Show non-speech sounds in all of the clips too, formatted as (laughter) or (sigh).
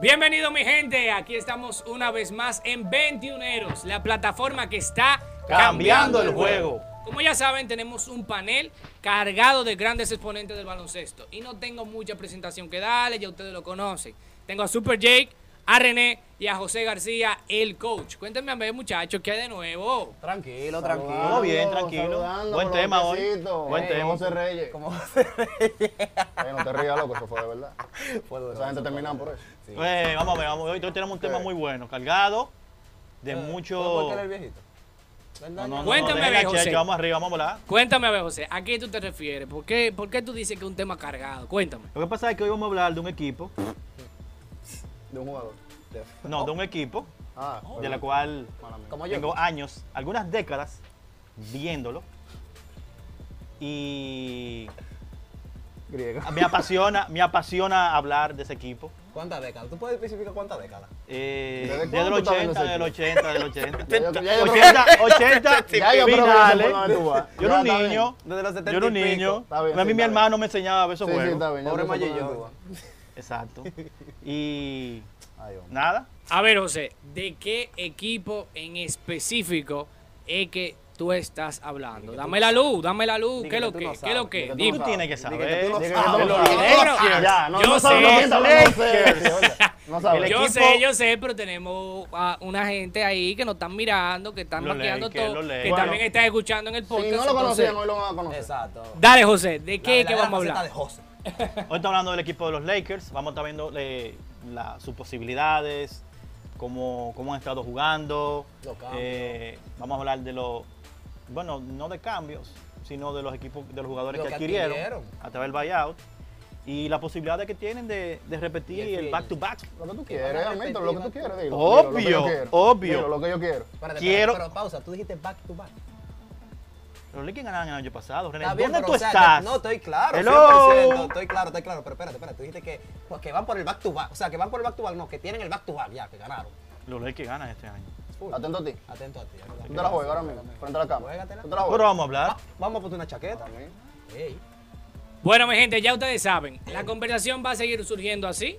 Bienvenido mi gente, aquí estamos una vez más en 21eros, la plataforma que está Cambiando el juego. Como ya saben, tenemos un panel cargado de grandes exponentes del baloncesto. Y no tengo mucha presentación que darle, ya ustedes lo conocen. Tengo a Super Jake, a René y a José García, el coach. Cuéntenme a ver, muchachos, ¿qué hay de nuevo? Tranquilo, Todo tranquilo. bien, tranquilo. saludando, Buen tema hoy. Buen tema. José Reyes. ¿Cómo Eh, no te rías, loco, eso fue de verdad. (laughs) fue Esa gente termina por eso. Sí. Vamos a ver, vamos a ver. Hoy tenemos un tema muy bueno, cargado de Eh, mucho. ¿Por qué era el viejito? No, no, Cuéntame, a ver, José. Vamos arriba, vamos a hablar. Cuéntame a ver, José, ¿a qué tú te refieres? ¿Por qué, por qué tú dices que es un tema cargado? Cuéntame. Lo que pasa es que hoy vamos a hablar de un equipo, De un jugador. No, de un equipo, Ah, de la cual. Como yo. tengo años, algunas décadas viéndolo. Y Griega. me apasiona, me apasiona hablar de ese equipo. ¿Cuántas décadas? ¿Tú puedes especificar cuántas décadas? Eh, ¿Desde desde el cuándo tú estás viendo 80, ese del 80, del 80. Ya yo- ya yo creo- 80, 80 Ya yo finales. Yo era un niño. Desde los 70 Yo era un niño. Bien, a mí sí, mi está hermano me enseñaba a ver esos Sí, sí, juegos. está bien. Pobre. Exacto. (laughs) Y. nada. A ver, José, ¿de qué equipo en específico es que tú estás hablando? Dame la luz, dame la luz. ¿Qué es que lo que? no ¿Qué es lo que? que tú Dime. Tú tienes que que saber. tú no Di que sabes. Los Yo no sé, Yo equipo- sé, yo sé, pero tenemos a una gente ahí que nos están mirando, que están maquillando todo, que también están escuchando en el Si podcast. no lo entonces- conocían, hoy lo van a conocer. Exacto. Dale, José, ¿de La qué, que verdadera vamos a hablar? de José. Hoy estamos hablando del equipo de los Lakers. Vamos a estar viendo eh, la- sus posibilidades, cómo, cómo han estado jugando. Eh, vamos a hablar de los, bueno, no de cambios, sino de los equipos, de los jugadores Lo que que adquirieron, adquirieron. a través del buyout. Y las posibilidades que tienen de, de repetir el el free back-to-back. Lo que tú quieres, amito, lo que tú quieres, dilo. Obvio, Dilo, lo que yo quiero. obvio. Dilo, lo que yo quiero. Espérate, Quiero- Pero pausa, tú dijiste back to back. Los Lakers ganaron el año pasado. René, bien, ¿dónde tú o sea, estás? No, estoy claro. Hello. 100%, estoy claro, estoy claro. Pero espérate, espérate. Tú dijiste que, pues, que van por el back to back. O sea, que van por el back to back. No, que tienen el back to back ya, que ganaron. Los Lakers ganan este año. Atento a ti. Atento a ti. es verdad. Tú te la juegas ahora mismo, frente a la cámara. Pero vamos a hablar. Ah, Vamos a poner una chaqueta. También. Ey. Bueno, mi gente, ya ustedes saben, la conversación va a seguir surgiendo así.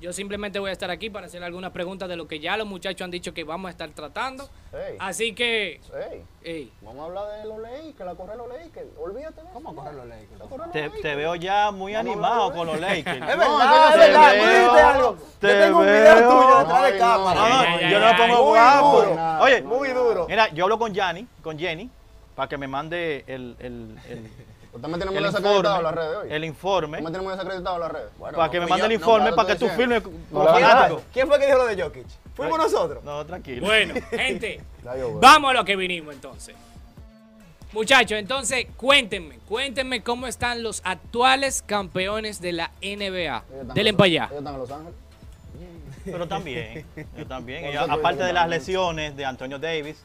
Yo simplemente voy a estar aquí para hacer algunas preguntas de lo que ya los muchachos han dicho que vamos a estar tratando. Ey, Así que, ey, ey, vamos a hablar de los Lakers, la correr los Lakers. Olvídate de ¿Cómo correr los Lakers? Te, Lakers. te veo ya muy Vamos animado con los Lakers. (laughs) Es No, verdad, es es que yo verdad. veo, algo. te Yo tengo un veo. video tuyo detrás de cámara. No, no, yo no me pongo muy guapo. duro. Oye, Muy duro. mira, yo hablo con Yanni, con Jenny, para que me mande el, el, el, Usted me tiene muy desacreditado en las redes hoy. El informe. Usted me tiene muy desacreditado en las redes. para que me mande el informe para que tú firmes No, como la verdad. fanático. ¿Quién fue que dijo lo de Jokic? Fuimos nosotros. No, tranquilo. bueno, (laughs) gente, vamos a lo que vinimos entonces. Muchachos, entonces cuéntenme, cuéntenme cómo están los actuales campeones de la NBA. Ellos están Denle en para Los- allá. Ellos están en Los Ángeles. Pero también, yo también. Ellos, aparte de las lesiones de Antonio Davis,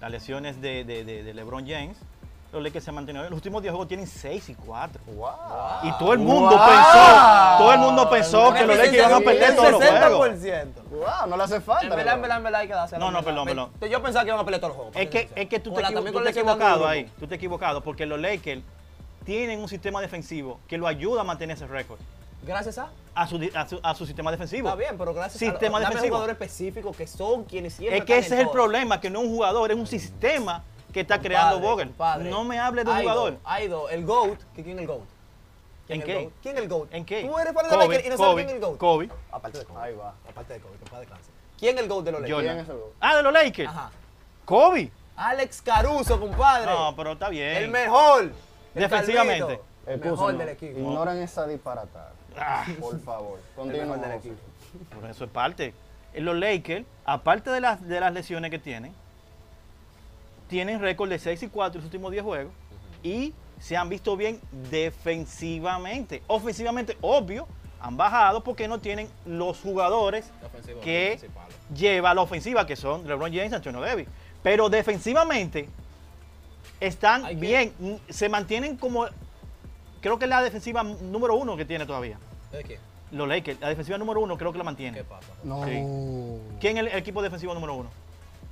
las lesiones de, de, de, de LeBron James, los Lakers se han mantenido. Los últimos 10 juegos tienen 6 y 4. Wow. Y todo el mundo Wow. pensó, todo el mundo pensó que los Lakers iban a perder todos los juegos. 60%. Wow, no le hace falta. En verdad, en verdad, en verdad hay que darse No, no, perdón, perdón. Yo pensaba que iban a pelear todos los juegos. Es que, es que tú te, también tú te la equivocado ahí, tú te equivocado, porque los Lakers tienen un sistema defensivo que lo ayuda a mantener ese récord, Gracias a. a su, a su, a su sistema defensivo. Está bien, pero gracias Sistema a. Dame defensivo. jugadores específicos que son quienes siempre. Es que ese es el problema, que no es un jugador, es un sistema que está Compadre, creando Vogel. compadre. No me hables de un jugador. Hay dos. El GOAT. ¿que ¿Quién es el GOAT? ¿Quién ¿En el qué? GOAT? ¿Quién es el GOAT? ¿En qué? Tú eres fan de Lakers y no sabes quién es el GOAT. Kobe. Aparte de Kobe. Ahí va. Aparte de Kobe, que paz descanse. ¿Quién es el GOAT de los Lakers? ¿Quién es el gol? Ah, de los Lakers. Ajá. Kobe. Alex Caruso, compadre. No, pero está bien. El mejor. El Defensivamente. Calvito. El mejor del equipo. Ignoren esa disparatada. Ah, Por favor. El Continúen. mejor del equipo. por eso es parte. En Los Lakers, aparte de las, de las lesiones que tienen, tienen récord de 6 y 4 en los últimos 10 juegos y se han visto bien defensivamente. Ofensivamente, obvio, han bajado porque no tienen los jugadores que lleva la ofensiva, que son LeBron James y Antonio Davis. Pero defensivamente están Hay bien, se mantienen como, creo que es la defensiva número uno que tiene todavía. ¿De qué? Los Lakers, la defensiva número uno creo que la mantiene. ¿Qué pasa? No. Sí. ¿Quién es el equipo defensivo número uno?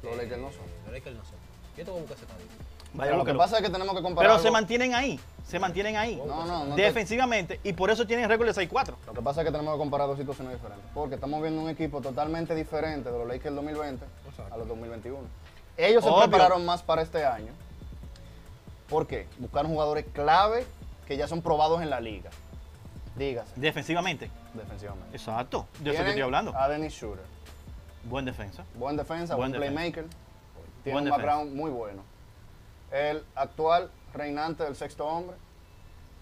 Los Lakers no son. Los Lakers no son. Yo te voy a buscar ese estadística. Vaya, Pero lo que pasa es que tenemos que comparar. Pero se mantienen ahí, se mantienen ahí. No, no, no te- Defensivamente, y por eso tienen récord de 6-4. Lo que pasa es que tenemos que comparar dos situaciones diferentes. Porque estamos viendo un equipo totalmente diferente de los Lakers del 2020 a los 2021. Ellos se prepararon más para este año. ¿Por qué? Buscaron jugadores clave que ya son probados en la liga. Dígase, Defensivamente. defensivamente. Exacto. De eso que estoy hablando. A Dennis Shooter. Buen defensa. Buen defensa, Buen buen, defensa. playmaker. Tiene Buen un defensa. background muy bueno. El actual reinante del sexto hombre,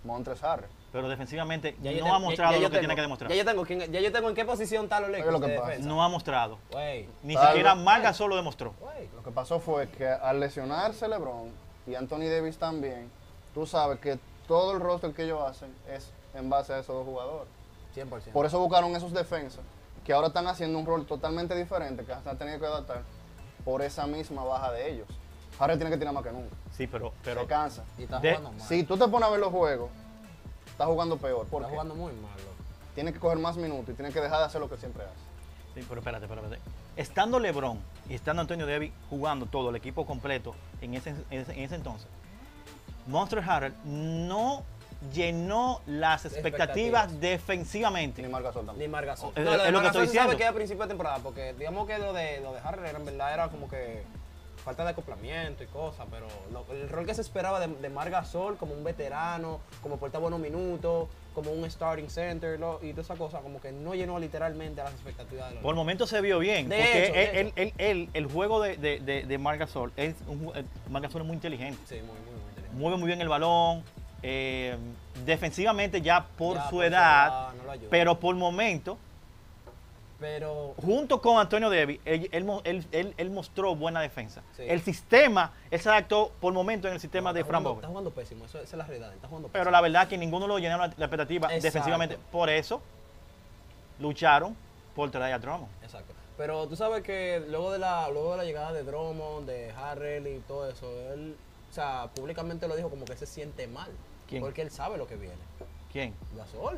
Montres Harris. Pero defensivamente Ya yo no tengo- ha mostrado ya- ya lo yo que tengo- tiene que demostrar. Ya yo tengo, ya yo tengo en qué posición está los Lakers. lo que pasa. No ha mostrado. Ni Tal siquiera. Marga solo demostró. Lo que pasó fue que al lesionarse LeBron y Anthony Davis también, tú sabes que todo el roster que ellos hacen es en base a esos dos jugadores. 100%. Por eso buscaron esos defensas que ahora están haciendo un rol totalmente diferente, que han tenido que adaptar por esa misma baja de ellos. Harris tiene que tirar más que nunca. Sí, pero, pero se cansa. y está de- jugando mal. Si tú te pones a ver los juegos, está jugando peor. ¿Por está qué? jugando muy mal, loco. Tiene que coger más minutos y tiene que dejar de hacer lo que siempre hace. Sí, pero espérate, espérate. Estando LeBron y estando Antonio Davis jugando todo el equipo completo en ese, en ese, en ese entonces, Monster Harrell no llenó las expectativas, Expectativas. defensivamente. Ni Margasol tampoco. Ni Margasol. Es- no, es lo que estoy Margasol se sabe diciendo. que a principio de temporada, porque digamos que lo de, lo de Harrell era, en verdad era como que falta de acoplamiento y cosas, pero lo- el rol que se esperaba de, de Margasol como un veterano, como portar buenos minutos, como un starting center lo- y toda esa cosa, como que no llenó literalmente a las expectativas de los Por el momento se vio bien, De porque hecho, él- él- él- él- el juego de, de, de, de Marc Gasol es un, eh, Marc Gasol es muy inteligente, Sí, muy, muy, muy inteligente. mueve muy bien el balón, eh, defensivamente ya por Ya, su edad, pero por momento, Pero junto con Antonio Davis, él, él él- él- mostró buena defensa. Sí. El sistema, él se adaptó por momento en el sistema no, de Fran está jugando pésimo, eso, esa es la realidad, está jugando Pero la verdad que ninguno lo llenó la, la expectativa Exacto. defensivamente. Por eso lucharon por traer a Drummond. Exacto. Pero tú sabes que luego de la luego de la llegada de Drummond, de Harrell y todo eso, él, o sea, públicamente lo dijo como que se siente mal. ¿Quién? Porque él sabe lo que viene. ¿Quién? Gasol.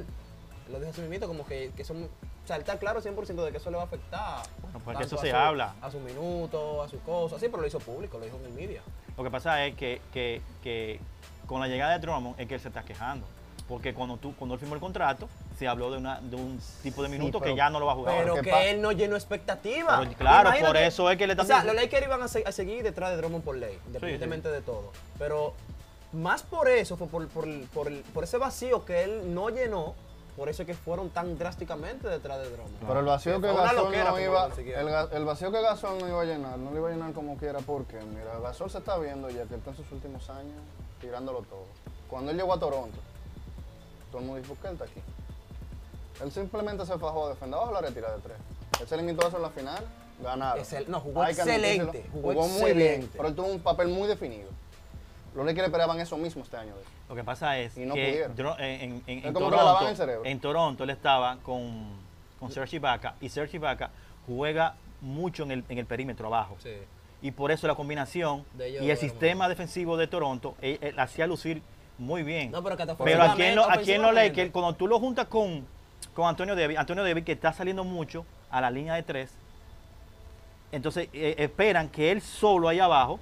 Él lo dijo así mismo, como que, que son, o sea, él está claro 100% de que eso le va a afectar. Bueno, porque eso a se su- habla. A su minuto, a su cosa. Sí, pero lo hizo público, lo dijo en el media. Lo que pasa es que, que- que con la llegada de Drummond es que él se está quejando. Porque cuando, tú, cuando él firmó el contrato, se habló de, una, de un tipo de minutos pero- que ya no lo va a jugar. Pero ¿qué que él no llenó expectativas. Pero claro, por eso es que le están O sea, los Lakers iban a, se- a seguir detrás de Drummond por ley, independientemente de todo. Pero más por eso, fue por, por, por, por ese vacío que él no llenó, por eso es que fueron tan drásticamente detrás de Drummond. Pero el vacío que Gasol loquera no iba, el, el vacío que Gasol no iba a llenar, no lo iba a llenar como quiera porque, mira, Gasol se está viendo ya que está en sus últimos años tirándolo todo. Cuando él llegó a Toronto, todo el mundo dijo, ¿por qué él está aquí? Él simplemente se fajó a defender bajo la retirada de tres. Él se limitó a eso en la final, ganaron. Excel- no, jugó Hay que excelente, jugó Jugó, muy bien, excelente. pero él tuvo un papel muy definido. Los Lakers esperaban eso mismo este año. Lo que pasa es Y no que pudieron. En, Toronto, en Toronto él estaba con, con Serge Ibaka y Serge Ibaka juega mucho en el, en el perímetro abajo. Sí. Y por eso la combinación ellos y el sistema defensivo de Toronto él, él hacía lucir muy bien. No, pero Pero aquí en, lo- aquí en los Lakers, cuando tú lo juntas con, con Antonio Davis, Antonio Davis que está saliendo mucho a la línea de tres, entonces eh, esperan que él solo ahí abajo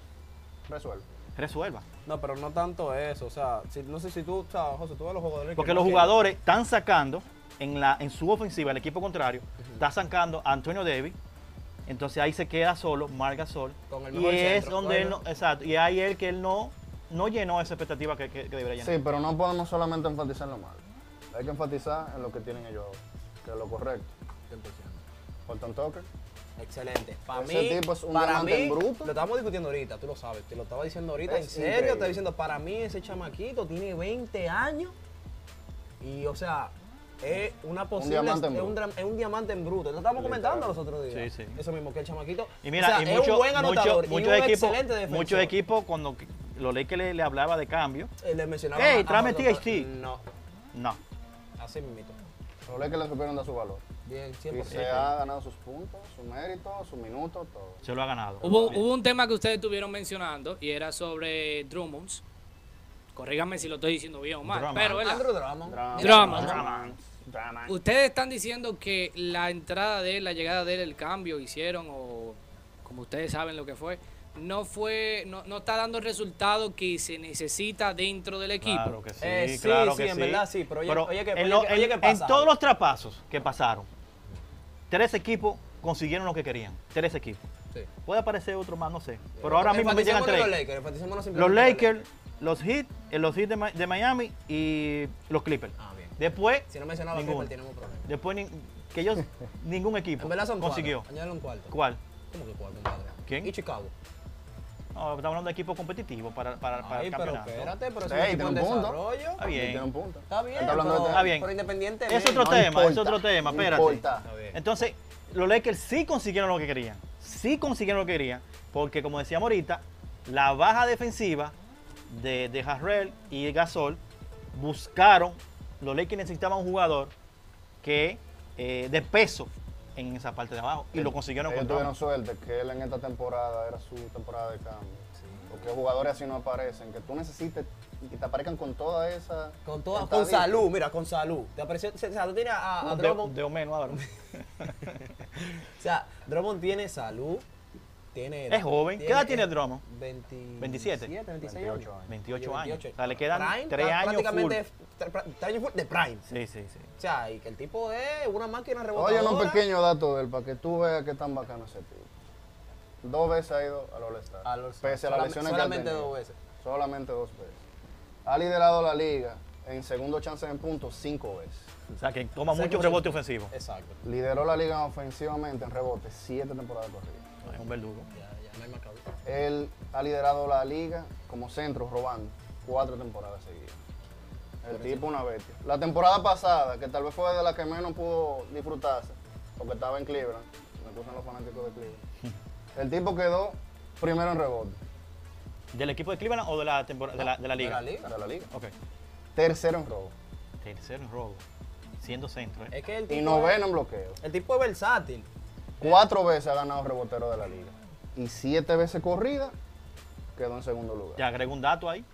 Resuelve. resuelva. No, pero no tanto eso. O sea, si- no sé si tú, o sea, José, tú ves los jugadores. Porque que los no jugadores están sacando en, la, en su ofensiva, el equipo contrario, está sacando a Antonio Davis. Entonces ahí se queda solo Marc Gasol. Con el Y mejor es centro, donde él no, exacto, y ahí él que él no, no llenó esa expectativa que, que- que debería llenar. Sí, pero no podemos solamente enfatizar en lo malo. Hay que enfatizar en lo que tienen ellos ahora, que es lo correcto. 100%. Horton Tucker, Excelente. Para Ese mí, tipo es un para diamante mí, en bruto. lo estábamos discutiendo ahorita, tú lo sabes, te lo estaba diciendo ahorita. Es en serio, increíble. te estaba diciendo, para mí ese chamaquito tiene 20 años y, o sea, es una posible. diamante en es, un, es diamante en bruto. Lo estábamos comentando los otros días. Sí, sí. Eso mismo, que el chamaquito. Y mira, o sea, y es mucho- un buen anotador mucho- y muchos un equipos, excelente defensor. muchos equipos cuando los Lakers le, le hablaba de cambio, Eh, le mencionaba Ey, tráeme THT. No, no. así mismito. los Lakers le supieron dar su valor. Bien, Y 100%. se ha ganado sus puntos, su mérito, sus minutos, todo. Se lo ha ganado. Hubo, hubo un tema que ustedes estuvieron mencionando y era sobre Drummonds. Corríganme si lo estoy diciendo bien o mal. Drummond. Pero, ¿verdad? Andrew Drummond. Drummond. Drama. Drama. Ustedes están diciendo que la entrada de él, la llegada de él, el cambio hicieron o como ustedes saben lo que fue, no fue, no, no está dando el resultado que se necesita dentro del equipo. Claro que sí, Eh, sí, claro sí, que en sí. verdad sí, pero oye- oye que- en, lo- oye en- que en pasa todos los traspasos que pasaron, tres equipos consiguieron lo que querían. Tres equipos. Sí. Puede aparecer otro más, no sé. Pero ahora mismo me llegan en tres. Los Lakers, Los en Lakers, los Heat, eh, los Heat de, de Miami y los Clippers. Ah, bien. Después, Si no mencionaba ninguno. Clipper, tenemos problemas. Después que ellos, (laughs) ningún equipo En verdad son consiguió. Añádele un cuarto. ¿Cuál? ¿Cómo que cuarto? ¿Quién? Y Chicago. No, estamos hablando de equipos competitivos para, para, para Ay, el pero campeonato. espérate, pero es Sí, un equipo en un punto. desarrollo. Está bien. Tiene un punto. Está bien, Está hablando pero, de Está bien. pero independientemente. Es otro No tema, es importa, otro tema, no espérate. importa. Está bien. Entonces, los Lakers sí consiguieron lo que querían. Sí consiguieron lo que querían. Porque, como decíamos ahorita, la baja defensiva de, de Harrell y Gasol buscaron. Los Lakers necesitaban un jugador que eh, de peso en esa parte de abajo. Y lo consiguieron Ellos con tuvieron suerte que él en esta temporada era su temporada de cambio. Porque jugadores así no aparecen, que tú necesites y te aparezcan con toda esa. Con, toda, con salud, mira, con salud. Te apareció, o sea, tú tienes a, a De, Drummond. de o menos, Álvaro. (laughs) O sea, Drummond tiene salud. Tiene Es joven. ¿Qué edad tiene Drummond? 20, 27. 26 28 años. años. 28 años. 28. O sea, le quedan Prime, tres pra- años prácticamente full. años full de prime. Sí, sí, sí. O sea, y que el tipo es una máquina Oye, rebotadora. un pequeño dato de él para que tú veas qué tan bacano ese tipo. Dos veces ha ido al All-Star. Al All-Star. Pese a las Solamente- lesiones que ha solamente tenido. dos veces. Solamente dos veces. Ha liderado la liga en segundo chance en puntos cinco veces. O sea, que toma O sea, mucho que- rebote ofensivo. Exacto. Lideró la liga ofensivamente en rebote siete temporadas corridas. Es un verdugo. Ya, ya no hay más. Él ha liderado la liga como centro robando cuatro temporadas seguidas. El tipo una bestia. La temporada pasada, que tal vez fue de la que menos pudo disfrutarse, porque estaba en Cleveland, me gustan los fanáticos de Cleveland. (laughs) El tipo quedó primero en rebote ¿Del equipo de Cleveland o de la, tempor- de la, de la liga? De la liga. de la liga. Ok. Tercero en robo. Tercero en robo. Siendo centro, ¿eh? Es que el Y noveno en bloqueo. el tipo es versátil. Cuatro veces ha ganado rebotero de la liga. Y siete veces corrida, quedó en segundo lugar. Ya agrego un dato ahí.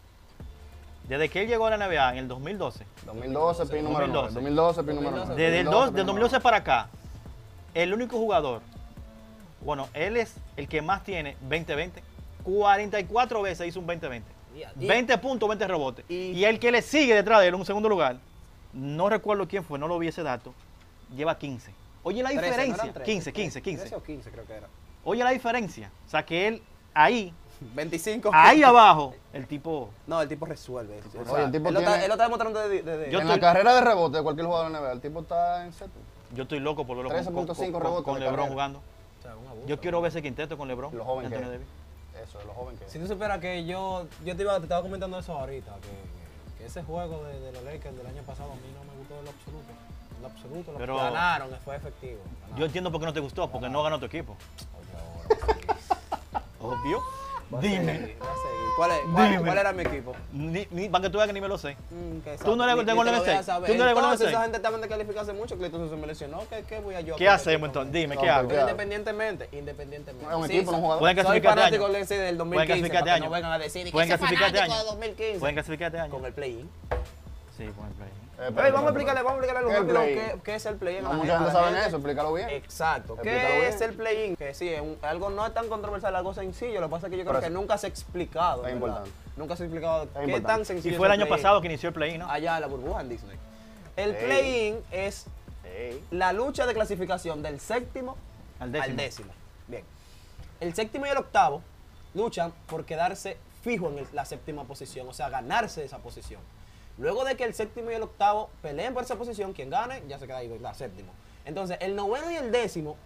Desde que él llegó a la NBA en el 2012, 2012, pin número 9. 2012. 2012, pin número 9. 2012. desde el 2, del 2012 para acá, el único jugador, bueno, él es el que más tiene 20-20, 44 veces hizo un 20-20. Y- 20 puntos, 20 rebotes. y- Y el que le sigue detrás de él en un segundo lugar, no recuerdo quién fue, no lo vi ese dato, lleva 15. Oye la 13, ¿no diferencia. 13? 15, 15, 15. 13 o 15 creo que era. Oye la diferencia. O sea que él, ahí, (laughs) 25. ahí abajo, el tipo... No, el tipo resuelve. O sea, Oye, el tipo él, lo está, él lo está demostrando desde... desde- Yo en estoy- la carrera de rebote de cualquier jugador de la NBA, el tipo está en séptimo. Yo estoy loco por verlo con, 13.5 con- con- rebotes con de LeBron carrera. jugando. o sea, un abuso. Yo quiero ver ese quinteto con LeBron. Lo joven y que Anthony es. Davis. Eso, es lo joven que es. Si tú supieras que yo, yo te, iba, te estaba comentando eso ahorita, que, que ese juego de, de los Lakers del año pasado a mí no me gustó en lo absoluto. Lo absoluto. Lo Pero- ganaron, fue efectivo. Yo ganaron. entiendo por qué no te gustó, porque no ganó tu equipo. Obvio. Dime. a seguir. ¿Cuál, es- cuál- Dime. cuál era mi equipo? Ni, ni- para que tú veas que ni me lo sé. Mm, que Tú no eres ni- de ni Golden te lo voy a State. saber. Tú no eres de Golden Entonces, State. esa gente también de calificarse mucho, que entonces se me lesionó. ¿Qué, qué voy a yo? ¿Qué hacemos entonces? Dime, ¿qué hago? Independientemente, independientemente. Es un equipo, no un jugador. Pueden Soy clasificar este fanático año. del del 2015, Pueden clasificar este para que año. no vengan a decir que Pueden clasificar este fanático año. de 2015. Pueden clasificar este año. Con el play-in. Sí, con el play. Eh, Ey, vamos a explicarle, vamos a explicarle a los ¿Qué es el rápido play-in? qué, qué es el play-in. No, a la mucha gente, sabe eso, explícalo bien. Exacto. Explícalo ¿Qué bien. es el play-in? Que sí, es un- algo no es tan controversial, algo sencillo. Lo que pasa es que yo creo Pero que es- nunca se ha explicado. es importante. Nunca se ha explicado qué importante. tan Y sencillo fue el es año play-in. pasado que inició el play, ¿no? Allá en la burbuja en Disney. El play-in es la lucha de clasificación del séptimo Al décimo. al décimo. Bien. El séptimo y el octavo luchan por quedarse fijo en el- la séptima posición, o sea, ganarse esa posición. Luego de que el séptimo y el octavo peleen por esa posición, quien gane ya se queda ahí, la séptimo. Entonces, el noveno y el décimo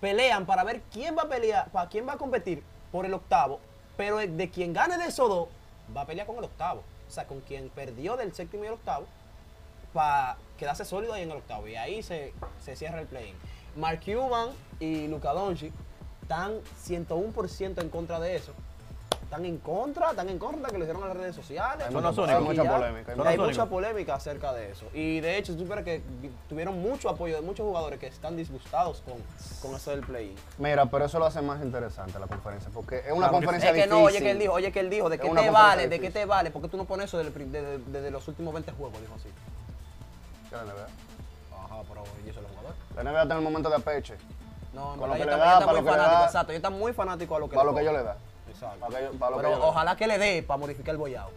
pelean para ver quién va a pelear, para quién va a competir por el octavo, pero de quien gane de esos dos va a pelear con el octavo. O sea, con quien perdió del séptimo y el octavo para quedarse sólido ahí en el octavo. Y ahí se, se cierra el play-in. Mark Cuban y Luka Doncic están 101% en contra de eso. Están en contra, están en contra que lo hicieron en las redes sociales. Hay mucha- los hay mucha Y polémica. hay Y los mucha polémica acerca de eso. Y de hecho, tú que vi- tuvieron mucho apoyo de muchos jugadores que están disgustados con, con eso del play-in. Mira, pero eso lo hace más interesante la conferencia, porque es una Claro conferencia Es que difícil. no, oye que él dijo, oye que él dijo, ¿de qué te vale? ¿De qué te vale? ¿Por qué tú no pones eso desde los últimos 20 juegos? Dijo así. ¿Qué la NBA? Ajá, pero yo soy el jugador. La NBA está en el momento de apeche, No, en Con lo yo que le también da, para lo que le fanático, da. exacto. Yo está muy fanático a lo que para le lo que yo le da. Exacto. Para que yo- para lo que Pero veo. ojalá que le dé para modificar el bollado.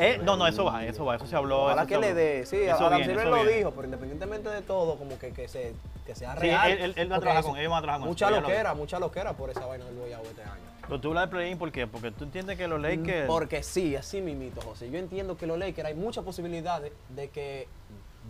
Eh, no, no, eso va, eso va, eso se habló. Ojalá eso que se le habló. dé. Sí, Eso Adam viene, Silver eso lo viene. dijo, pero independientemente de todo, como que, que, se, que sea Sí, real. él- él- él va a porque trabajar eso- con- ellos van a trabajar con Mucha eso, ya lo loquera, mucha loquera por esa vaina del bollado este año. Pero tú hablas de play-in, ¿por qué? Porque tú entiendes que los Lakers... Porque sí, así mimito, José. Yo entiendo que los Lakers hay muchas posibilidades de que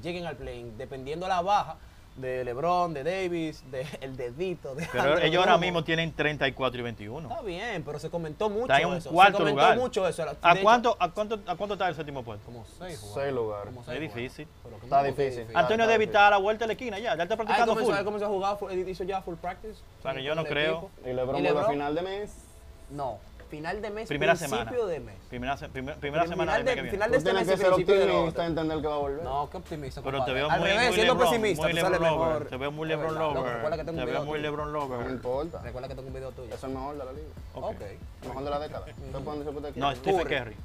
lleguen al play dependiendo de la baja de LeBron, de Davis, de (laughs) el dedito, de Pero ellos ahora mismo tienen 34 y 21. Está bien, pero se comentó mucho Está en un eso. cuarto se comentó lugar. mucho eso. ¿A hecho, cuánto, a, cuánto, ¿A cuánto está el séptimo puesto? Como seis jugadores. Seis lugares. Como Es seis difícil. Pero ¿cómo Está difícil. difícil? Antonio está Davis está a la vuelta de la esquina ya, ya está Ah, practicando comenzó, full. él comenzó a jugar, hizo ya full practice. Bueno, con yo no el creo. equipo. Y LeBron ¿Y vuelve a LeBron? final de mes. No, final de mes, Primera principio semana. de mes. Primera, se- primer- primera Final semana del de- mes que viene. final de este tienes mes que ser optimista y entender que va a volver. No, qué optimista. Pero te compadre. veo Al muy, revés, muy siendo LeBron, pesimista, muy tú sales mejor. Lover. Te veo muy Es LeBron loco, Lover. Recuerda que tengo Te un veo muy. LeBron No Lover. importa. Recuerda que tengo un video tuyo. Es el mejor de la liga. Ok. El mejor de la década. Ustedes pueden decir lo que ustedes No. Stephen Curry.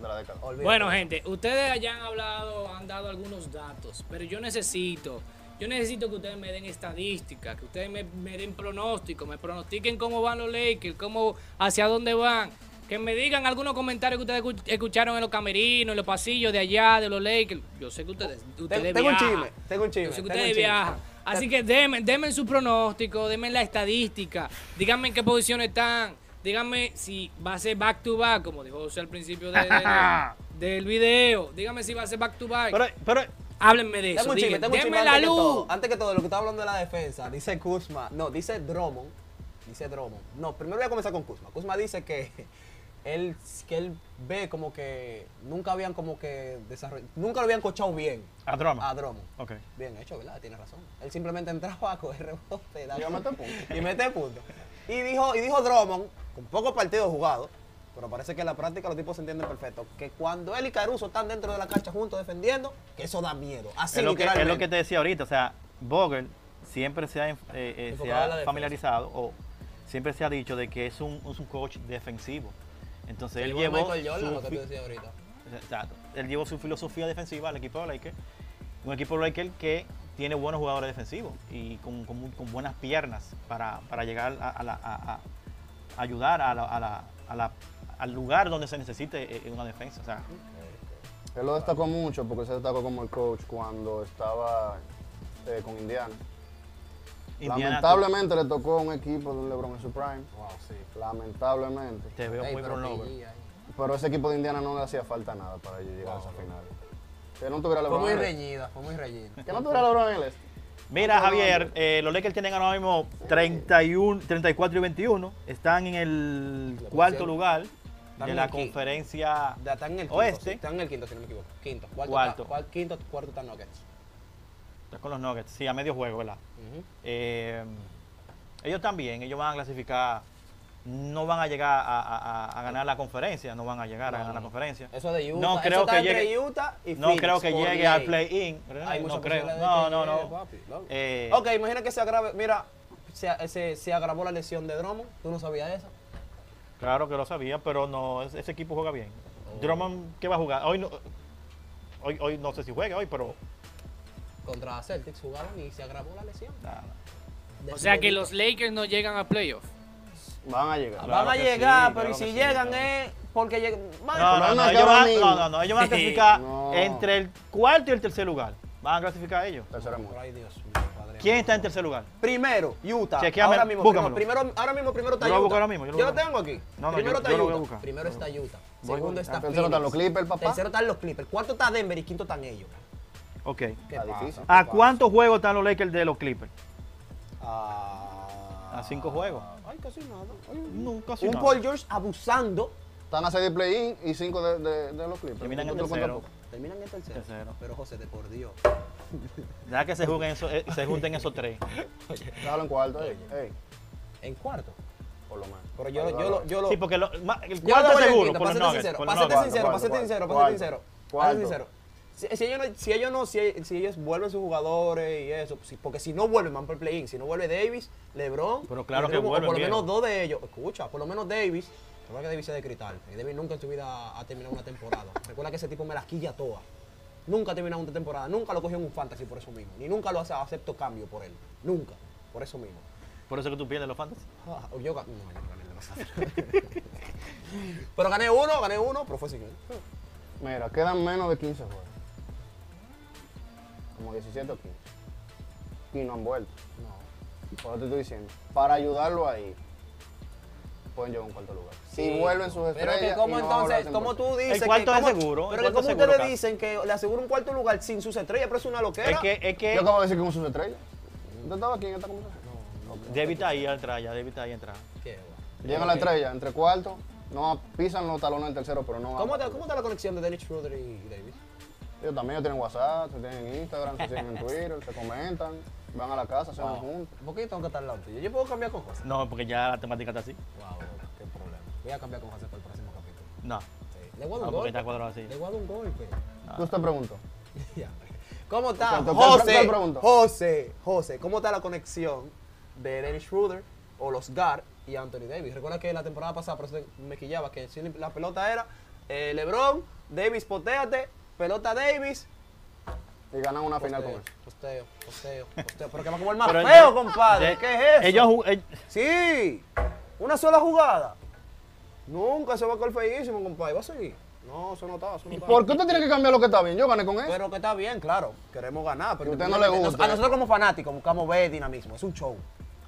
De la década. Bueno, gente, ustedes allá han hablado, han dado algunos datos, pero yo necesito, yo necesito que ustedes me den estadísticas, que ustedes me, me den pronósticos, me pronostiquen cómo van los Lakers, cómo, hacia dónde van. Que me digan algunos comentarios que ustedes escu- escucharon en los camerinos, en los pasillos de allá, de los Lakers. Yo sé que ustedes, ustedes Tengo, tengo un viajan. chisme. Tengo un chisme. Yo sé que ustedes viajan. Así que denme, denme su pronóstico, denme la estadística, díganme en qué posición están, díganme si va a ser back to back, como dijo José al principio de- de- (laughs) del video, díganme si va a ser back to back. Pero, pero Háblenme de eso, Tengo un chisme, digan, denme la antes que, todo, luz. antes que todo, lo que estaba hablando de la defensa, dice Kuzma, no, dice Drummond, dice Drummond. No, primero voy a comenzar con Kuzma. Kuzma dice que (laughs) él, que él ve como que nunca habían como que desarrollado, nunca lo habían coachado bien a Drummond. a Drummond. Ok. Bien hecho, ¿verdad? Tiene razón. Él simplemente entraba a coger (laughs) rebote Y a meter puntos. y mete puntos. Y dijo, y dijo Drummond, con pocos partidos jugados, pero parece que en la práctica los tipos se entienden perfecto, que cuando él y Caruso están dentro de la cancha juntos defendiendo, que eso da miedo. Así es, lo que, es lo que te decía ahorita, o sea, Vogel siempre se ha, eh, eh, se ha familiarizado o siempre se ha dicho de que es un, es un coach defensivo. Entonces él llevó, Jordan, su lo que fi- tú decías ahorita. exacto, él llevó su filosofía defensiva al equipo de Lakers. Un equipo de Lakers que tiene buenos jugadores defensivos y con, con con buenas piernas para, para llegar a, a la- a- a- a ayudar a la- a la- a la- al lugar donde se necesite eh, eh, una defensa. O sea, Él lo destacó mucho porque se destacó como el coach cuando estaba eh, con Indiana. Indiana, Lamentablemente le tocó a un equipo de un LeBron en su prime. Wow, sí. Lamentablemente. te veo Ey, muy pero Lover. ahí. Pero ese equipo de Indiana no le hacía falta nada para ellos llegar a esa final. Que no tuviera Fue muy reñida, fue muy reñida. Que no tuviera LeBron en el este. Mira, Javier, eh, los Lakers tienen ahora mismo 31, 34 y 21. Están en el cuarto lugar de en la conferencia Ya Están en el quinto, oeste. sí, están en el quinto, si no me equivoco. Quinto. Cuarto. Cuarto. está- quinto, cuarto está Nuggets. Está con los Nuggets, sí, a medio juego, ¿verdad? Eh, ellos también, ellos van a clasificar, no van a llegar a, a- ganar la conferencia, no van a llegar No, a ganar no. la conferencia. Eso de Utah. No eso creo está que entre llegue- Utah y No Phoenix, creo que llegue al play-in, no creo. No, no, no. papi. Eh, Ok, imagina que se agrave. Mira, se, se, se agravó la lesión de Drummond. ¿Tú no sabías eso? Claro que lo sabía, pero no, ese, ese equipo juega bien. Drummond, ¿qué va a jugar? Hoy no, hoy, hoy no sé si juega hoy, pero Contra Celtics jugaron y se agravó la lesión. nada. O sea que los Lakers no llegan a playoffs. Van a llegar. Van Claro a que llegar, sí, pero claro y si sí, llegan claro. es porque llegan. No, no, no, ellos van, no, no, no, ellos van a (laughs) clasificar No. entre el cuarto y el tercer lugar. Van a clasificar ellos. Muerte. Ay, Dios mío. ¿Quién está en tercer lugar? Primero, Utah. Chequeame, ahora mismo, búscamelo. primero, primero- ahora mismo primero está Yo lo Utah. busco ahora mismo, yo lo Yo lo tengo aquí. No, no, primero yo- está yo lo voy a Utah. buscar. Primero está Utah. Voy, Segundo voy. está Tercero están los Phoenix. Clippers, papá. Tercero están los Clippers. Cuarto está Denver y quinto están ellos. Ok. ¿Qué Está pasa? difícil. ¿Qué ¿A cuántos juegos están los Lakers de los Clippers? A, A cinco juegos. Ay, casi nada. Ay, No, casi un nada. Paul George abusando. Están a seis de play-in y cinco de, de, de los Clippers. Terminan en ¿Tú cuánto tercero. Terminan en tercero. Tercero. Pero José, de por Dios. Ya que se, juguen esos- eh, se junten esos tres. Déjalo en cuarto. Ey, ey, En cuarto. por lo menos. Pero yo, Ayúdalo. yo, lo- yo lo. Sí, porque lo- ma- el Yo lo cuarto en seguro serte Nuggets. sincero, Nuggets. sincero, serte sincero, serte sincero. serte sincero. Si, si ellos no, si ellos no, si, si ellos vuelven sus jugadores y eso, si- porque si no vuelven, van por el play-in. Si no vuelve Davis, LeBron, Pero claro y que Drummond, o vuelven, por lo menos dos de ellos, escucha, por lo menos Davis, recuerda que Davis es de cristal. Y Davis nunca en su vida ha terminado una temporada. Recuerda que ese tipo me las quilla todas. Nunca ha terminado una temporada, nunca lo cogió en un fantasy por eso mismo. Ni nunca lo hace, acepto cambio por él. Nunca, por eso mismo. Por eso que tú pierdes los fantasy. Ah, yo, no, yo gané que nosotros. (laughs) pero gané uno, gané uno, pero fue sin. Mira, quedan menos de 15 juegos. Como 17 o 15. Y no han vuelto. No. Por eso te estoy diciendo. Para ayudarlo ahí, pueden llegar a un cuarto lugar. Si vuelven sus Pero estrellas. que como no entonces, como tú dices. El cuarto que es cómo- seguro, Pero que cuarto como es seguro, ustedes dicen que le asegura un cuarto lugar sin sus estrellas, pero es una loquera. Es que, es que Yo acabo de decir que con sus estrellas. ¿Usted estaba aquí en esta conversación? David está ahí atrás, ya David está ahí atrás. Llega la estrella, entre cuartos, no pisan los talones del tercero, pero no. ¿Cómo está, ¿Cómo está la conexión de Dennis Schroeder y Davis? Ellos también tienen WhatsApp, se tienen Instagram, se tienen en (laughs) Twitter, se comentan, van a la casa, se van juntos. ¿Por qué yo tengo que estar al lado tuyo? Yo puedo cambiar con José. No, porque ya la temática está así. Wow. Voy a cambiar con José para el próximo capítulo. No. Sí. Le voy a dar No, un porque golpe. está cuadrado así. Le voy a dar un golpe. Tú te pregunto. (laughs) ¿Cómo está? ¿Qué- qué- José? José, José, ¿cómo está la conexión de Dennis Schroeder o los Gar y Anthony Davis? Recuerda que la temporada pasada, por eso me quillaba, que la pelota era eh, LeBron, Davis, potéate, pelota Davis. Y ganan una final con eso. posteo, posteo, posteo. Pero que va como el más Pero feo, compadre. de- ¿Qué es eso? Ellos, eh, Sí, una sola jugada. Nunca se va a caer feísimo, compadre. ¿Va a seguir? No, eso no está, eso no está. ¿Por qué usted tiene que cambiar lo que está bien? Yo gané con eso. Pero que está bien, claro. Queremos ganar. Pero a usted no le nos- guste. A nosotros como fanáticos buscamos ver dinamismo. Es un show.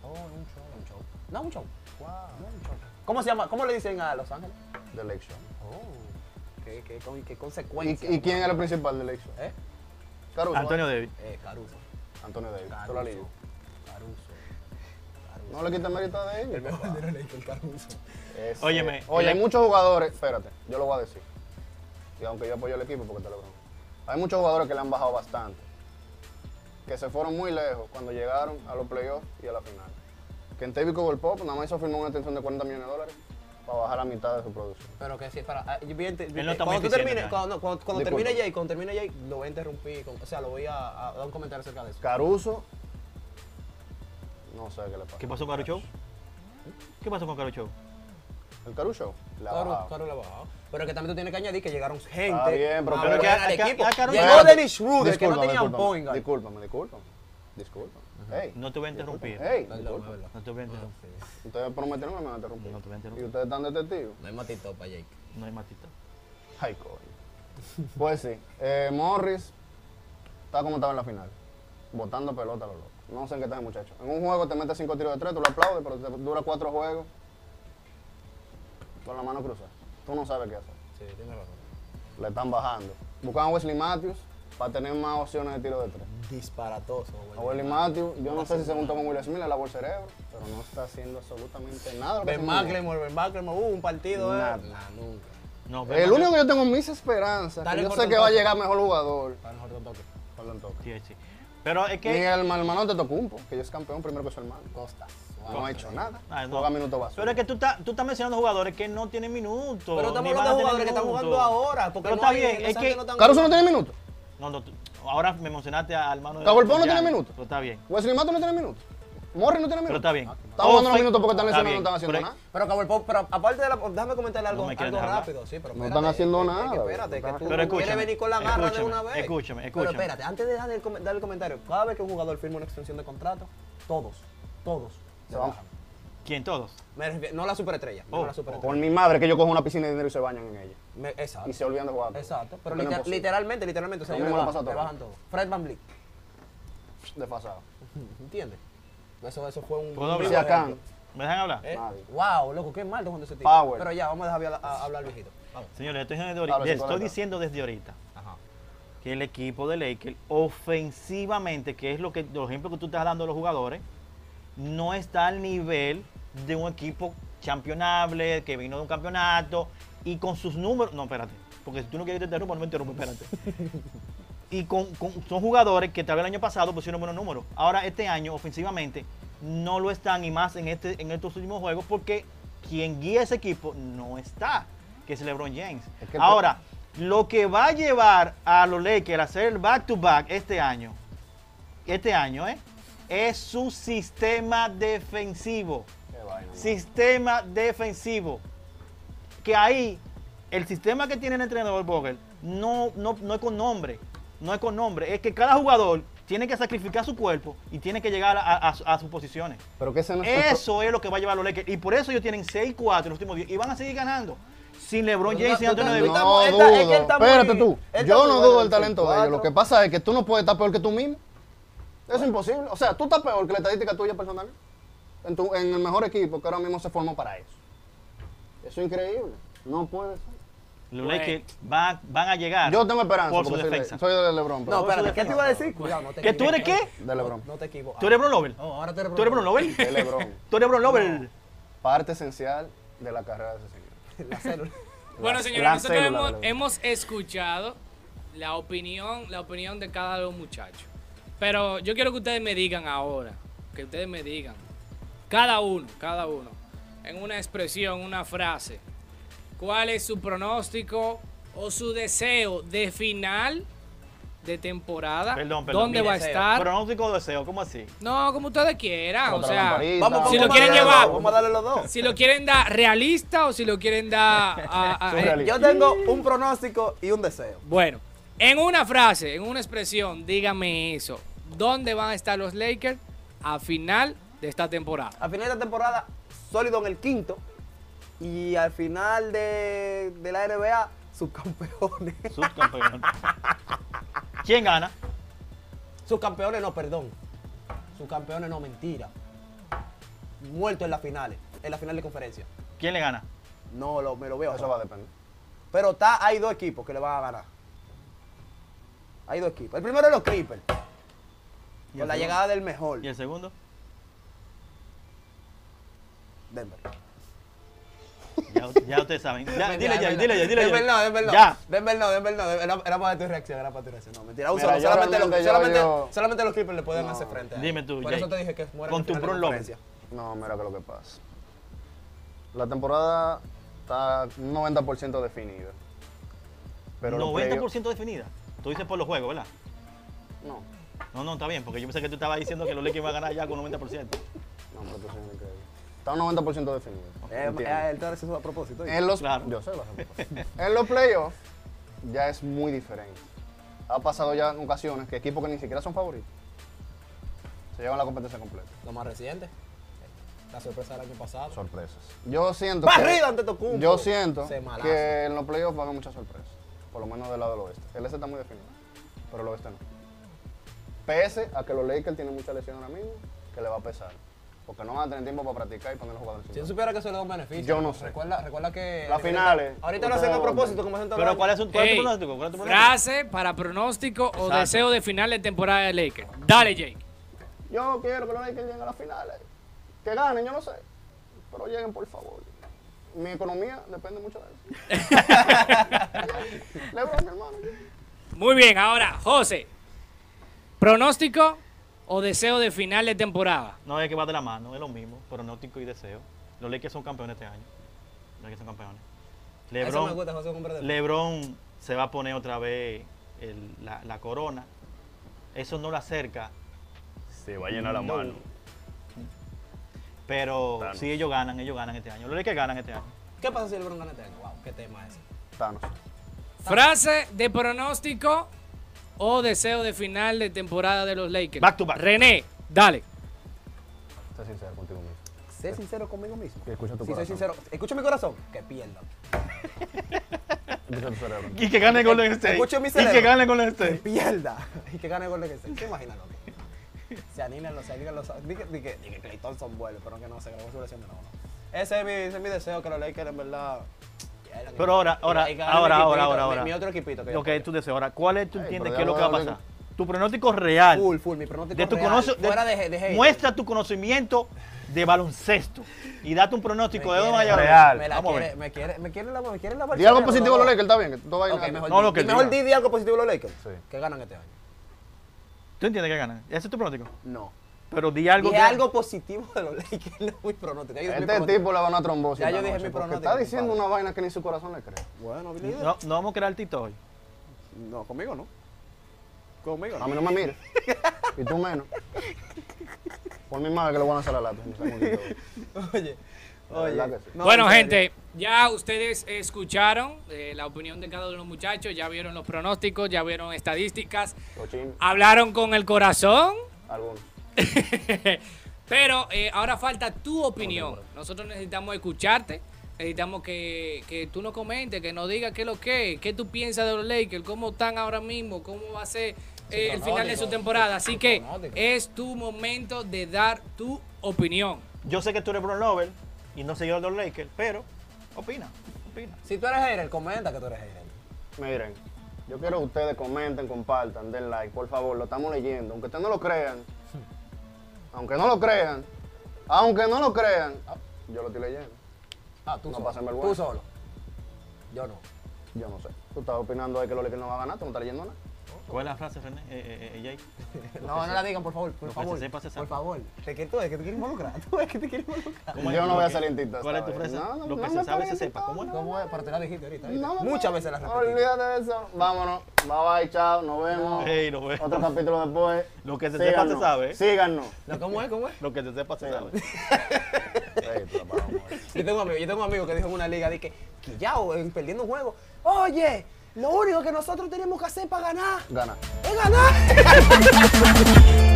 Oh, es un show. un show. No, un show. No, un show. ¿Cómo se llama? ¿Cómo le dicen a Los Ángeles? De Lake Show. Oh, qué, qué, con- qué ¿Y, consecuencia. y quién era el principal de Lake Show? ¿Eh? Caruso. Antonio. David. Eh, Caruso. Antonio David. Caruso. Caruso. No le quiten mérito a El David. mejor de el Caruso. Ese- Óyeme, Oye, el- hay muchos jugadores, espérate, yo lo voy a decir. Y aunque yo apoyo al equipo porque te lo pregunto. Hay muchos jugadores que le han bajado bastante. Que se fueron muy lejos cuando llegaron a los playoffs y a la final. Que en David Cobble Pop nada más hizo firmó una extensión de 40 millones de dólares para bajar la mitad de su producción. Pero que sí, para. ah, yo no muy cuando tú termines, cuando, cuando, cuando termine Jay, cuando termine Jay, lo voy a interrumpir. con- o sea, lo voy a, a dar un comentario acerca de eso. Caruso, no sé qué le pasa. ¿Qué pasó con Carucho? ¿Qué pasó con Carucho? El ha Claro, bajado. claro, la bajado. Pero que también tú tienes que añadir que llegaron gente. Está bien, pero- pero que- al equipo. Llegó. Dennis Schroeder, que no tenían discúlpame, point guard. Discúlpame, discúlpame. Discúlpame. Hey, No te voy a interrumpir. hey, verdad. No te voy a interrumpir. Ustedes prometieron que me van a interrumpir. No te voy a Y interrumpir. ustedes están de testigos. No hay matito para Jake. No hay matito. Ay, coño. Pues sí, eh, Morris está como estaba en la final, botando pelota a los locos. No sé en qué está el muchacho. En un juego te metes cinco tiros de tres, tú lo aplaudes, pero te dura cuatro juegos con la mano cruzada. Tú no sabes qué hacer. Sí, tienes razón. Le están bajando. Buscan a Wesley Matthews para tener más opciones de tiro de tres. Disparatoso, A Wesley Matthews, yo no sé si se juntó con Will Smith, le lavó el cerebro, pero no está haciendo absolutamente nada. Ben. McLemore, Ben McLemore, hubo un partido. eh. Nada. Nah, nunca. No, El único que yo tengo mis esperanzas, que yo sé que va a toque. llegar mejor jugador, Para mejor te toque. Pero es Ni que. el hermano de Tocumpo, que ya es campeón primero que su hermano. Costa. No ha hecho nada. Ah, no. Juega minutos básicos. Pero es que tú estás, tú estás mencionando jugadores que no tienen minutos. Pero estamos ni hablando de jugadores que están jugando ahora. Porque Pero no está hay- bien, es que- no Caruso no tiene minutos. No, no, tú- ahora me mencionaste al hermano de. Cabo Polo no tiene minutos. Pero está bien. Wesley Mato no tiene minutos. Morris no tiene Pero minutos. está bien. Están jugando los Ofe- minutos porque están está lesionados y no están haciendo pero- nada. Pero, Cabo pero aparte de la. Déjame comentarle algo, me algo rápido, sí, pero. No están haciendo nada, espérate, que tú Pero quieres venir con la garra de una vez. escúchame, Pero escúchame. espérate, antes de dar el, com- dar el comentario, cada vez que un jugador firma una extensión de contrato, todos, todos se bajan. ¿Quién todos? Me refiero- no la superestrella, no Oh, la superestrella. Por mi madre, que yo cojo una piscina de dinero y se bañan en ella. Me- exacto. Y se olvidan de jugar. Exacto, pero no liter- literalmente, literalmente, o sea, a bajan, todo. Fred Van Vliet, Desfasado. (laughs) ¿entiendes? Eso, eso fue un... ¿Puedo hablar? ¿Me dejan hablar? ¿Eh? Wow, loco, qué mal jugando ese tipo. Power. Pero ya, vamos a dejar hablar, a- hablar viejito. Vamos. Señores, estoy diciendo, desde ahorita, estoy diciendo desde ahorita Ajá. que el equipo de Lakers, ofensivamente, que es lo que los ejemplos que tú estás dando a los jugadores, no está al nivel de un equipo championable, que vino de un campeonato y con sus números. No, espérate, porque si tú no quieres que te interrumpa, no me interrumpa, espérate. (laughs) y con, con- son jugadores que tal vez el año pasado pusieron buenos números. Ahora, este año, ofensivamente, no lo están y más en, este, en estos últimos juegos porque quien guía ese equipo no está, que es LeBron James. Es que- Ahora, lo que va a llevar a los Lakers a hacer el back-to-back este año, este año, ¿eh? es su sistema defensivo. Vaina. Sistema defensivo. Que ahí, el sistema que tiene el entrenador Vogel no, no, no es con nombre. No es con nombre. Es que cada jugador tiene que sacrificar su cuerpo y tiene que llegar a, a- a sus posiciones. Pero que ese no es el Eso es lo que va a llevar a los Lakers. Y por eso ellos tienen 6-4 en los últimos 10 y van a seguir ganando. Sin LeBron James y no- Antonio Davis. no- No Él está- es que él dudo. está muy- Espérate tú. él Yo no dudo del talento de ellos. 4. Lo que pasa es que tú no puedes estar peor que tú mismo. Es imposible. O sea, tú estás peor que la estadística tuya personal. En, tu- en el mejor equipo que ahora mismo se formó para eso. Eso es increíble. No puede ser. Los. Lakers van, van a llegar. Yo tengo esperanza. Por su porque soy de- defensa. Soy de LeBron. pero- No, espérate, ¿qué te iba a decir? Cuidado, no te ¿Que tú eres qué? De LeBron. No te equivoques. ¿Tú eres Bron Lover? No, ahora tú eres ¿Tú eres Bron Lover? De LeBron. ¿Tú eres Bron Lover? Parte esencial de la carrera de ese señor. (laughs) La célula. Bueno, señores, nosotros célula hemos, escuchado la opinión, la opinión de cada uno de los muchachos. Pero yo quiero que ustedes me digan ahora, que ustedes me digan, cada uno, cada uno, en una expresión, una frase, cuál es su pronóstico o su deseo de final de temporada. Perdón, perdón. ¿Dónde va a deseo. estar? Pronóstico deseo, ¿cómo así? No, como ustedes quieran. O sea. Vamos, Si vamos lo a quieren darle los llevar. dos, Vamos a darle los dos. si lo quieren dar realista o si lo quieren dar a- a-. Yo tengo un pronóstico y un deseo. Bueno, en una frase, en una expresión, dígame eso. ¿Dónde van a estar los Lakers a final de esta temporada? Al final de la temporada, sólido en el quinto. Y al final de, de la NBA, subcampeones. Subcampeón. ¿Quién gana? subcampeones no, perdón. Subcampeones no, mentira. Muerto en las finales. En la final de conferencia. ¿Quién le gana? No, lo, me lo veo. Eso va a depender. Pero está, hay dos equipos que le van a ganar. Hay dos equipos. El primero es los Clippers. ¿Y Con la segundo? llegada del mejor. ¿Y el segundo? Denver. Ya, ya ustedes saben. Ya, Mentira, dile ya, Denver dile ya, dile Denver ya. no, Denver no. Ya. Denver no, Denver no. Era, era para tu reacción, era para tu reacción. No, mentira. Mira, solamente, los, yo- solamente, yo- solamente los Clippers le pueden No. hacer frente. a. Dime tú, Por Jay. eso te dije que muere Con tu Bron. No, mira que lo que pasa. La temporada está un 90% definida. Pero los 90% definida. Tú dices por los juegos, ¿verdad? No, No, no, está bien, porque yo pensé que tú estabas diciendo que los Lakers iban a ganar ya con 90%. no, pero tú me crees. Está un 90% definido. Eh, eh, él te hace eso a propósito. En los, Claro. yo sé, lo sé. en los playoffs ya es muy diferente. Ha pasado ya en ocasiones que equipos que ni siquiera son favoritos se llevan la competencia completa. Lo más reciente. La sorpresa del año pasado. Sorpresas. Yo siento Barrida ante Tocumpo. yo siento que en los playoffs va a haber muchas sorpresas. Por lo menos del lado del oeste. El este está muy definido, pero el oeste no. Pese a que los Lakers tienen mucha lesión ahora mismo, que le va a pesar. Porque no van a tener tiempo para practicar y poner los jugadores Si yo encima. supiera que eso le da un beneficio. Yo no sé. Recuerda, recuerda que. Las finales. Ahorita lo hacen a propósito, como hacen todos Pero ¿cuál es, tu- cuál es Ey, tu pronóstico? ¿Cuál es tu pronóstico? frase para pronóstico o deseo de final de temporada de Lakers. Dale, Jake. Yo quiero que los Lakers lleguen a las finales. Que ganen, yo no sé. Pero lleguen, por favor. Mi economía depende mucho de eso. (laughs) Lebron, mi hermano. Muy bien, ahora, José. ¿Pronóstico o deseo de final de temporada? No es que va de la mano, es lo mismo, pronóstico y deseo. Los Lakers son campeones este año. Los Lakers son campeones. LeBron, gusta, José Hombre de LeBron se va a poner otra vez el- la, la corona. Eso no lo acerca. Se va a llenar la No. mano. Pero Thanos. si ellos ganan, ellos ganan este año. Los Lakers ganan este año. ¿Qué pasa si LeBron gana este año? Wow, qué tema ese. Thanos. Frase de pronóstico o deseo de final de temporada de los Lakers. Back to back. René, dale. Sé sincero contigo mismo. Sé sincero conmigo mismo. Y escucha tu Si soy corazón. sincero, escucha mi corazón, que pierda. Escucha tu cerebro. Y que gane Golden State. Escucha mi y cerebro. que gane Golden Que State. pierda. Y que gane Golden State. ¿Te imaginas, loco? Se anilan los, se los. Di que, di que, di que Clay Thompson vuelve, pero que no se grabó su lesión de nuevo. no. Ese es mi, ese es mi deseo, que los Lakers en verdad. Pero ahora, ahora, ahora, ahora, ahora, mi- otro equipito que Lo que tú deseas ahora. ¿Cuál es, tú entiendes qué es lo que va a pasar? Tu pronóstico real. Full, full, mi pronóstico de tu real, fuera de, de muestra tu conocimiento de baloncesto y date un pronóstico Me de dónde va a quiere- llegar. Real. Me la Vamos a quiere, ver. me quiere, me quiere la, me quiere la Di algo positivo a los Lakers, está bien. que Todo va a Ok, ir mejor, No, di- lo que mejor di algo positivo a los Lakers. Sí. Que ganan este año. ¿Tú entiendes que ganan? Ese es tu pronóstico. No. Pero di algo Dije que... algo positivo de los Lakers, (laughs) no es muy pronóstico. Mi Este pronóstico. tipo le va a una trombosis. Ya yo dije noche, mi pronóstico, Está diciendo una vaina que ni su corazón le cree. Bueno. No, no vamos a crear el Tito hoy. No, conmigo no. Conmigo A no. mí no me mires. y tú menos. Por mi madre que le van a hacer (laughs) la lata. Oye, sí. No, bueno, gente, ya ustedes escucharon eh, la opinión de cada uno de los muchachos, ya vieron los pronósticos, ya vieron estadísticas, Cochín, hablaron con el corazón, algunos. (laughs) pero eh, ahora falta tu opinión. Nosotros necesitamos escucharte, necesitamos que, que tú nos comentes, que nos digas qué es lo que es, qué tú piensas de los Lakers, cómo están ahora mismo, cómo va a ser eh, el final de su temporada. Así que es tu momento de dar tu opinión. Yo sé que tú eres Bron Lover y no seguidor de los Lakers, pero opina, opina. Si tú eres hater, comenta que tú eres hater. Miren, yo quiero que ustedes comenten, compartan, den like, por favor, lo estamos leyendo. Aunque ustedes no lo crean, (laughs) aunque no lo crean, aunque no lo crean, yo lo estoy leyendo. Ah, tú No solo. Tú solo. Yo no. Yo no sé. Tú estás opinando de que los Lakers no van a ganar, tú no estás leyendo nada. ¿Cuál es la frase, René? Eh, eh, eh, Jay? (laughs) No, no la digan, por favor, por se favor. sepa, se sabe. Por favor. ¿De qué tú es? ¿Que te quieres involucrar? ¿Tú es que te quieres involucrar? ¿Cómo es? Yo no voy a salir en TikTok ¿Cuál es tu frase? No, no, Lo que no se sabe se sepa. ¿Cómo es? ¿Cómo es? Pero te la dijiste ahorita. Muchas veces la repetí. Olvídate de eso. Vámonos. Bye bye, chao. Nos vemos. Ey, nos vemos. Otro capítulo después. Lo que se sepa se sabe. ¿eh? Síganos. No, ¿Cómo es? ¿Cómo es? Lo que se sepa se sabe. (laughs) Tú eh. Yo tengo un amigo, yo tengo un amigo que dijo en una liga, dije, que ya, o, en perdiendo un juego, oye, lo único que nosotros tenemos que hacer para ganar Gana. es ganar. (laughs)